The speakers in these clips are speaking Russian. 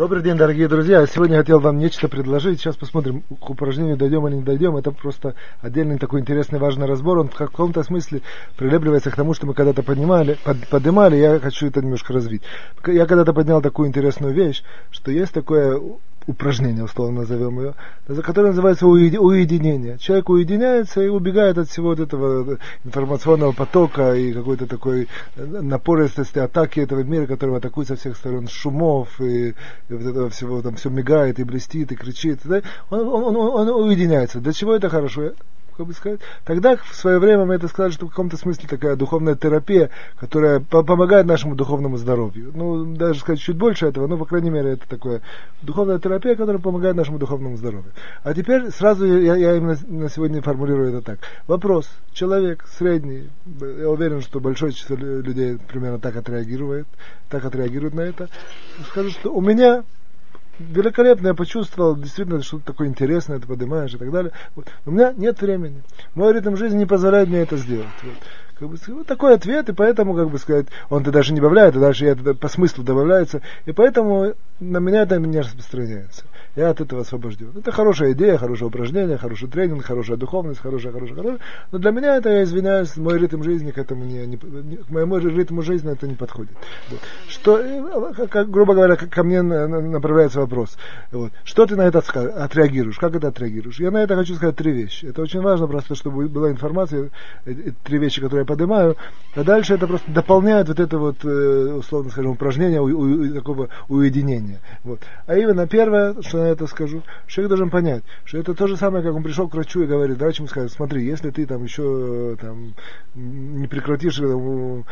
Добрый день, дорогие друзья. Сегодня хотел вам нечто предложить. Сейчас посмотрим, к упражнению дойдем или не дойдем. Это просто отдельный такой интересный, важный разбор. Он в каком-то смысле прилепливается к тому, что мы когда-то поднимали, под, поднимали. Я хочу это немножко развить. Я когда-то поднял такую интересную вещь, что есть такое упражнение, условно назовем ее, которое называется уединение. Человек уединяется и убегает от всего вот этого информационного потока и какой-то такой напористости атаки этого мира, который атакует со всех сторон шумов и, и вот этого всего, там все мигает и блестит и кричит. Да? Он, он, он, он уединяется. Для чего это хорошо? Как бы сказать. Тогда в свое время мы это сказали, что в каком-то смысле такая духовная терапия, которая по помогает нашему духовному здоровью. Ну, даже сказать чуть больше этого, но, по крайней мере, это такая духовная терапия, которая помогает нашему духовному здоровью. А теперь сразу я, я именно на сегодня формулирую это так. Вопрос. Человек средний, я уверен, что большое число людей примерно так отреагирует, так отреагирует на это, скажет, что у меня великолепно, я почувствовал, действительно, что-то такое интересное, ты поднимаешь и так далее. Вот. У меня нет времени. Мой ритм жизни не позволяет мне это сделать. Вот. Как бы, вот такой ответ, и поэтому, как бы сказать, он-то даже не добавляет, а дальше это по смыслу добавляется, и поэтому на меня это не распространяется я от этого освобожден. Это хорошая идея, хорошее упражнение, хороший тренинг, хорошая духовность, хорошая, хорошая, хорошая. Но для меня это, я извиняюсь, мой ритм жизни к этому не, не, к моему ритму жизни это не подходит. Вот. Что, э, как, грубо говоря, ко мне направляется вопрос. Вот. Что ты на это отреагируешь? Как это отреагируешь? Я на это хочу сказать три вещи. Это очень важно просто, чтобы была информация, э, э, три вещи, которые я поднимаю. А дальше это просто дополняет вот это вот, условно скажем, упражнение у, у, такого уединения. Вот. А именно первое, что на это скажу, человек должен понять, что это то же самое, как он пришел к врачу и говорит, врач ему скажет, смотри, если ты там еще там, не прекратишь там,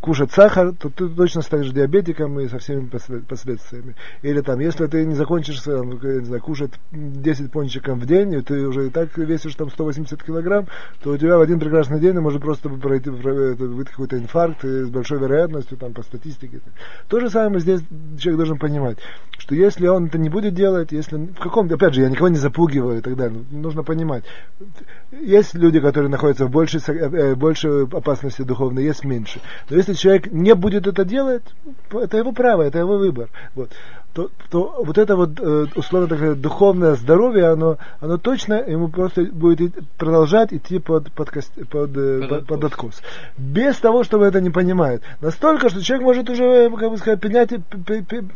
кушать сахар, то ты точно станешь диабетиком и со всеми последствиями. Или там, если ты не закончишь там, не знаю, кушать 10 пончиков в день, и ты уже и так весишь там 180 килограмм, то у тебя в один прекрасный день может просто пройти выйти какой-то инфаркт с большой вероятностью там по статистике. То же самое здесь человек должен понимать, что если он это не будет делать, если в каком опять же, я никого не запугиваю и так далее. Нужно понимать. Есть люди, которые находятся в большей, э, большей опасности духовной, есть меньше. Но если человек не будет это делать, это его право, это его выбор. Вот то, то вот это вот э, условно такое духовное здоровье, оно, оно точно ему просто будет продолжать идти под, под, под, под, э, под, под откос. Без того, чтобы это не понимает. Настолько, что человек может уже, как бы сказать, принять,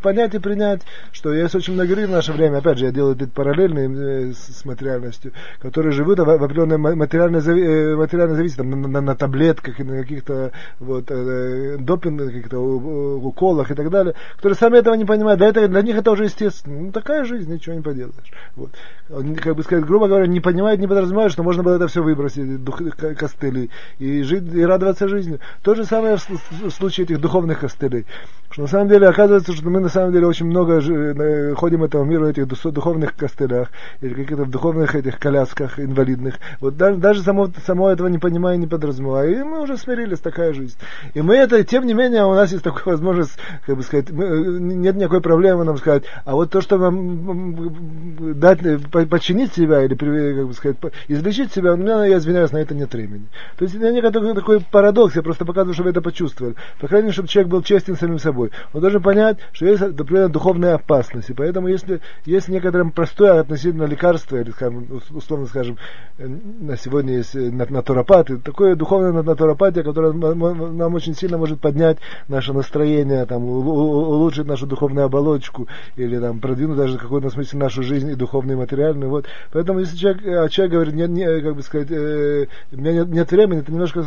понять и принять, что есть очень много людей в наше время, опять же, я делаю это параллельно с, материальностью, которые живут в, в определенной материальной, материальной зависимости, там, на, на, на таблетках и на каких-то вот, э, допингах, каких-то уколах и так далее, которые сами этого не понимают. Для этого для них это уже естественно. Ну, такая жизнь, ничего не поделаешь. Вот. Он, как бы сказать, грубо говоря, не понимает, не подразумевает, что можно было это все выбросить, дух, костыли, и, жить, и радоваться жизни. То же самое в, в случае этих духовных костылей. Что на самом деле оказывается, что мы на самом деле очень много э, ходим этого мира в этих духовных костылях, или каких-то в духовных этих колясках инвалидных. Вот даже, даже само, само этого не понимая, не подразумевая. И мы уже смирились, такая жизнь. И мы это, тем не менее, у нас есть такая возможность, как бы сказать, мы, э, нет никакой проблемы нам сказать, а вот то, что нам дать, подчинить себя или, как бы сказать, излечить себя, у меня, я извиняюсь, на это нет времени. То есть я некоторый такой парадокс, я просто показываю, чтобы это почувствовали. По крайней мере, чтобы человек был честен самим собой. Он должен понять, что есть, например, духовная опасность. И поэтому, если есть некоторое простое относительно лекарства, или, скажем, условно скажем, на сегодня есть натуропаты, такое духовное натуропатия, которое нам очень сильно может поднять наше настроение, там, улучшить нашу духовную оболочку, точку, или там продвинуть даже в какой-то смысле нашу жизнь и духовную, и материальную. Вот. Поэтому если человек, а человек говорит, нет, не, как бы сказать, э, у меня нет, нет времени, это немножко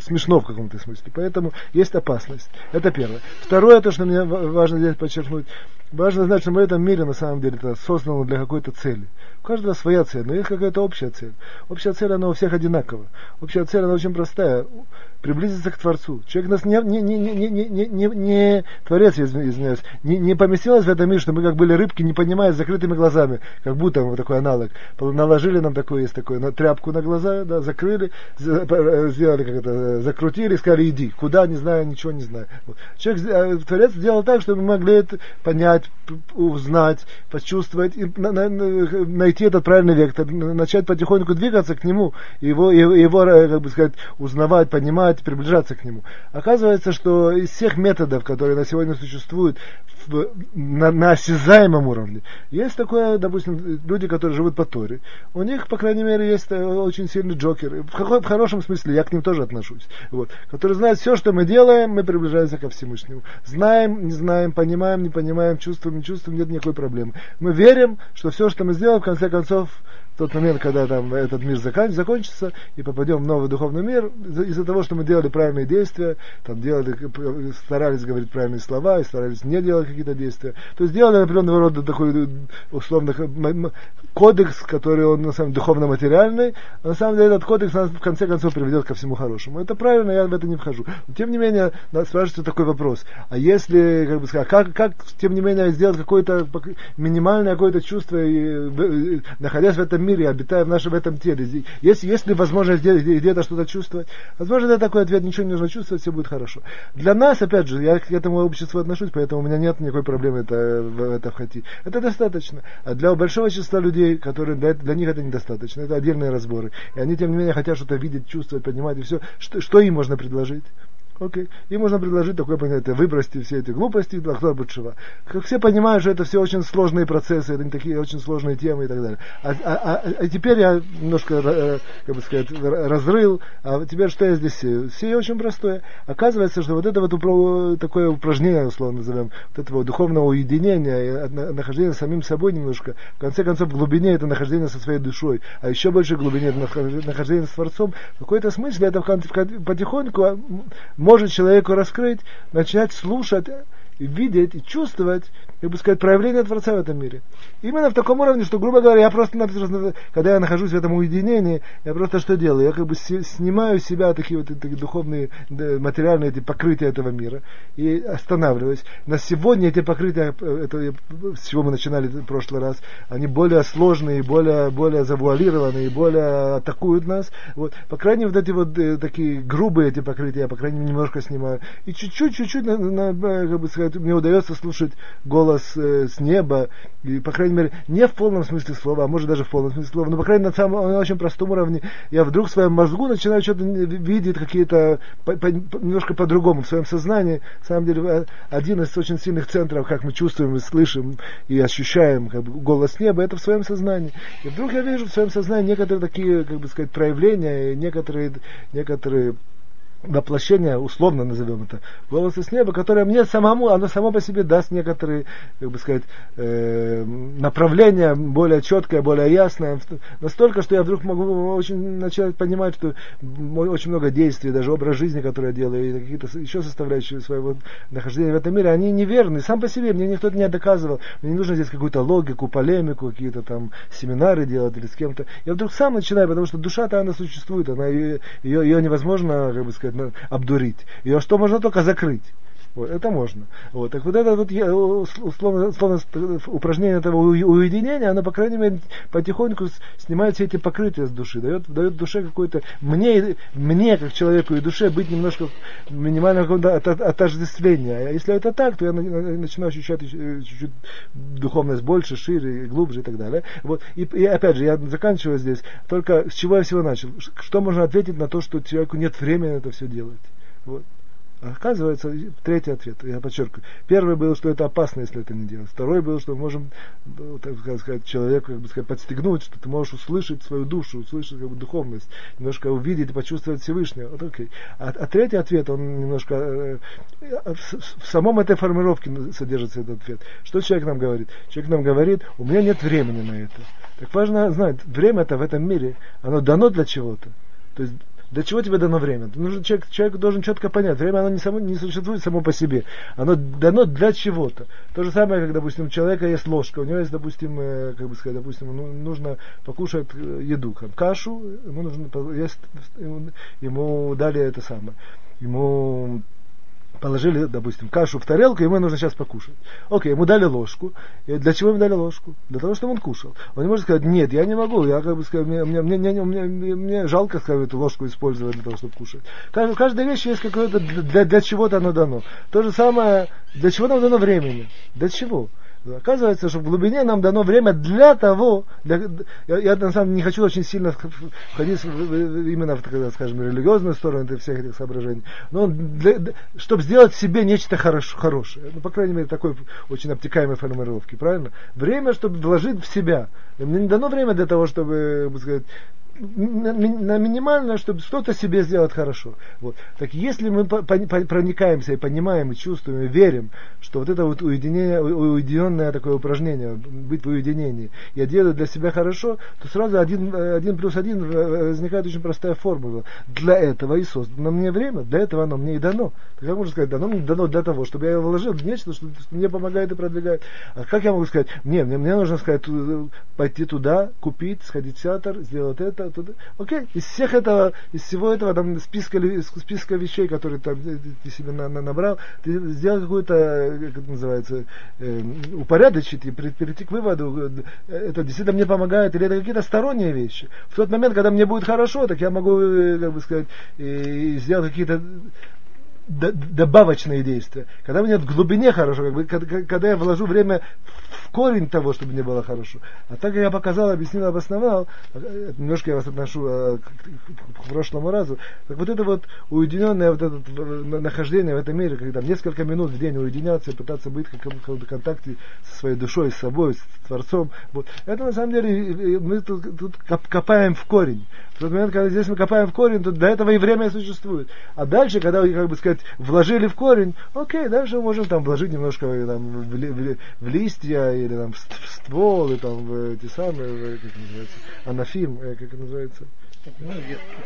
смешно в каком-то смысле. Поэтому есть опасность. Это первое. Второе, то, что мне важно здесь подчеркнуть, важно знать, что мы в этом мире на самом деле это создано для какой-то цели. У каждого своя цель, но есть какая-то общая цель. Общая цель, она у всех одинакова. Общая цель, она очень простая приблизиться к Творцу. Человек нас не, не, не, не, не, не, не, не Творец, извиняюсь, не, не поместилось в этом мире, что мы как были рыбки, не понимая, с закрытыми глазами, как будто вот такой аналог. Наложили нам такой, есть такой, на тряпку на глаза, да, закрыли, сделали как это, закрутили, сказали, иди. Куда, не знаю, ничего не знаю. Вот. Человек, э, Творец сделал так, чтобы мы могли это понять, узнать, почувствовать, и на, на, найти этот правильный вектор, начать потихоньку двигаться к нему, его, его, э, как бы сказать, узнавать, понимать, приближаться к нему. Оказывается, что из всех методов, которые на сегодня существуют, на, на осязаемом уровне. Есть такое, допустим, люди, которые живут по Торе. У них, по крайней мере, есть э, очень сильный джокер. В, какой, в хорошем смысле, я к ним тоже отношусь. Вот, которые знают, все, что мы делаем, мы приближаемся ко Всевышнему. Знаем, не знаем, понимаем, не понимаем, чувствуем, не чувствуем, нет никакой проблемы. Мы верим, что все, что мы сделаем, в конце концов, тот момент, когда там этот мир закон, закончится и попадем в новый духовный мир, из-за того, что мы делали правильные действия, там делали, старались говорить правильные слова и старались не делать какие-то действия, то есть сделали определенного рода такой условно кодекс, который он на самом деле духовно-материальный, а на самом деле этот кодекс нас в конце концов приведет ко всему хорошему. Это правильно, я в это не вхожу. Но, тем не менее, спрашивается такой вопрос. А если, как бы сказать, как, как тем не менее сделать какое-то минимальное какое-то чувство, и, находясь в этом мире, обитая в нашем этом теле. Есть, есть ли возможность где-то что-то чувствовать? Возможно, это такой ответ, ничего не нужно чувствовать, все будет хорошо. Для нас, опять же, я к этому обществу отношусь, поэтому у меня нет никакой проблемы это, это входить. Это достаточно. А для большого числа людей, которые для, для них это недостаточно, это отдельные разборы. И они, тем не менее, хотят что-то видеть, чувствовать, понимать, и все. Что, что им можно предложить? Окей. И можно предложить такое понятие, выбросьте все эти глупости, Ахтар Бутшева. Как все понимают, что это все очень сложные процессы, это такие очень сложные темы и так далее. А, а, а, а теперь я немножко, э, как бы сказать, разрыл, а теперь что я здесь сею? Сею очень простое. Оказывается, что вот это вот такое упражнение, условно назовем, вот этого духовного уединения, нахождения самим собой немножко, в конце концов, в глубине это нахождение со своей душой, а еще больше в глубине это нахождение с Творцом, в какой-то смысле это потихоньку может человеку раскрыть, начинать слушать, видеть и чувствовать как бы сказать, проявление Творца в этом мире. Именно в таком уровне, что, грубо говоря, я просто, когда я нахожусь в этом уединении, я просто что делаю? Я как бы снимаю с себя такие вот такие духовные, материальные эти покрытия этого мира и останавливаюсь. На сегодня эти покрытия, э, это, с чего мы начинали в прошлый раз, они более сложные, более, более завуалированные, более атакуют нас. Вот. По крайней мере, вот эти вот э, такие грубые эти покрытия, я, по крайней мере, немножко снимаю. И чуть-чуть, чуть-чуть, на, на, как бы сказать, мне удается слушать голос голос э, с неба, и, по крайней мере, не в полном смысле слова, а может даже в полном смысле слова, но, по крайней мере, на, самом, на очень простом уровне, я вдруг в своем мозгу начинаю что-то видеть какие-то, по, по, немножко по-другому, в своем сознании, на самом деле, э, один из очень сильных центров, как мы чувствуем и слышим, и ощущаем как бы, голос неба, это в своем сознании. И вдруг я вижу в своем сознании некоторые такие, как бы сказать, проявления, некоторые, некоторые воплощение, условно назовем это, голоса с неба, которое мне самому, оно само по себе даст некоторые, как бы сказать, э, направления более четкое, более ясное, настолько, что я вдруг могу очень начать понимать, что очень много действий, даже образ жизни, который я делаю, и какие-то еще составляющие своего нахождения в этом мире, они неверны, сам по себе, мне никто это не доказывал, мне не нужно здесь какую-то логику, полемику, какие-то там семинары делать или с кем-то. Я вдруг сам начинаю, потому что душа-то она существует, она, ее, ее, ее невозможно, как бы сказать, обдурить. Ее что можно только закрыть. Вот, это можно. Вот, так вот это вот условно, условно упражнение этого уединения, оно, по крайней мере, потихоньку снимает все эти покрытия с души, дает, дает душе какое-то, мне, мне, как человеку и душе, быть немножко минимального какого-то отождествления. А если это так, то я начинаю ощущать чуть-чуть духовность больше, шире, глубже и так далее. Вот, и, и опять же, я заканчиваю здесь, только с чего я всего начал. Что можно ответить на то, что человеку нет времени это все делать? Вот. Оказывается, третий ответ, я подчеркиваю. Первый был, что это опасно, если это не делать. Второй был, что мы можем, ну, так сказать, человеку, как бы сказать, подстегнуть, что ты можешь услышать свою душу, услышать как бы, духовность, немножко увидеть и почувствовать Всевышнего. Вот, окей. А, а третий ответ, он немножко э, в, в самом этой формировке содержится этот ответ. Что человек нам говорит? Человек нам говорит, у меня нет времени на это. Так важно знать, время это в этом мире, оно дано для чего-то. То есть для чего тебе дано время? Нужно, человек, человек должен четко понять, время оно не, само, не существует само по себе. Оно дано для чего-то. То же самое, как, допустим, у человека есть ложка, у него есть, допустим, э, как бы сказать, допустим, ну, нужно покушать э, еду, там, кашу, ему нужно есть, ему, дали это самое. Ему положили, допустим, кашу в тарелку, ему нужно сейчас покушать. Окей, ему дали ложку. И для чего ему дали ложку? Для того, чтобы он кушал. Он не может сказать, нет, я не могу, я как бы сказать, мне, мне, мне, мне, мне, мне жалко сказать, эту ложку использовать для того, чтобы кушать. Каждая, каждая вещь есть какое-то, для, для чего-то оно дано. То же самое, для чего нам дано времени? Для чего? Оказывается, что в глубине нам дано время для того, для, я, я на самом деле не хочу очень сильно входить именно в, так, скажем, религиозную сторону всех этих соображений, но для, чтобы сделать себе нечто хорош, хорошее. Ну, по крайней мере, такой очень обтекаемой формулировки, правильно? Время, чтобы вложить в себя. Мне не дано время для того, чтобы, сказать, на, на минимальное, чтобы что-то себе сделать хорошо. Вот. Так если мы проникаемся и понимаем, и чувствуем, и верим, что вот это вот уединение, уединенное такое упражнение, быть в уединении, я делаю для себя хорошо, то сразу один, один плюс один возникает очень простая формула. Для этого и создано мне время, для этого оно мне и дано. Так как можно сказать, оно мне дано для того, чтобы я его вложил в нечто, что, мне помогает и продвигает. А как я могу сказать, мне, мне, мне нужно сказать, пойти туда, купить, сходить в театр, сделать это, туда. Окей, из всех этого, из всего этого там списка, списка вещей, которые там, ты себе на, на, набрал, ты сделал какую-то, как это называется, э, упорядочить и перейти к выводу, э, это действительно мне помогает, или это какие-то сторонние вещи. В тот момент, когда мне будет хорошо, так я могу, э, как бы сказать, и сделать какие-то добавочные действия. Когда мне в глубине хорошо, как бы, когда, я вложу время в корень того, чтобы мне было хорошо. А так как я показал, объяснил, обосновал, э, немножко я вас отношу э, к, прошлому разу, так вот это вот уединенное вот это нахождение в этом мире, когда несколько минут в день уединяться и пытаться быть в каком-то контакте со своей душой, с собой, с Творцом, вот. это на самом деле мы тут, тут копаем в корень. В тот момент, когда здесь мы копаем в корень, то для этого и время существует. А дальше, когда, как бы сказать, вложили в корень, окей, дальше можем там вложить немножко там, в, в, в листья или там, в ствол, и там в эти самые, как называется, анафим, э, как это называется,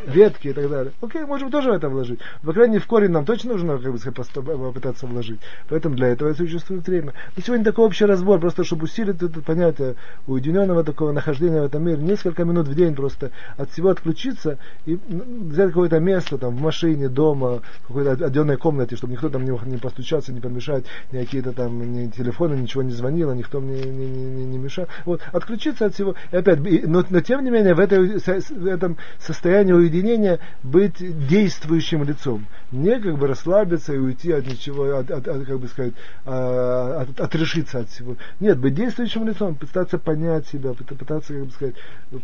ветки и так далее. Окей, можем тоже это вложить. По крайней мере, в корень нам точно нужно как бы, попытаться вложить. Поэтому для этого и существует время. И сегодня такой общий разбор, просто чтобы усилить это понятие уединенного такого нахождения в этом мире. Несколько минут в день просто от всего отключиться и взять какое-то место там в машине, дома, в какой-то отдельной комнате, чтобы никто там не, постучаться, не помешать, ни какие-то там ни телефоны, ничего не звонило, никто мне не, не, не, не мешал. Вот, отключиться от всего. И опять, но, но тем не менее, в, этой, в этом состояние уединения быть действующим лицом. Не как бы расслабиться и уйти от ничего, от, от, от как бы сказать, а, от, отрешиться от всего. Нет, быть действующим лицом, пытаться понять себя, пытаться, как бы сказать,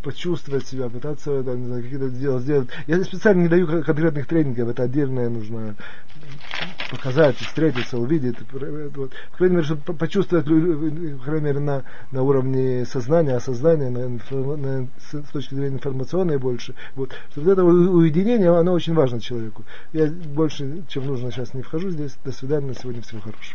почувствовать себя, пытаться знаю, какие-то дела сделать. Я специально не даю конкретных тренингов, это отдельное нужно показать, встретиться, увидеть. Вот. По крайней мере, чтобы почувствовать, по крайней мере, на, на уровне сознания, осознания, на, на, с точки зрения информационной больше. Вот. Что вот это уединение, оно очень важно человеку. Я больше, чем нужно, сейчас не вхожу здесь. До свидания, на сегодня всего хорошего.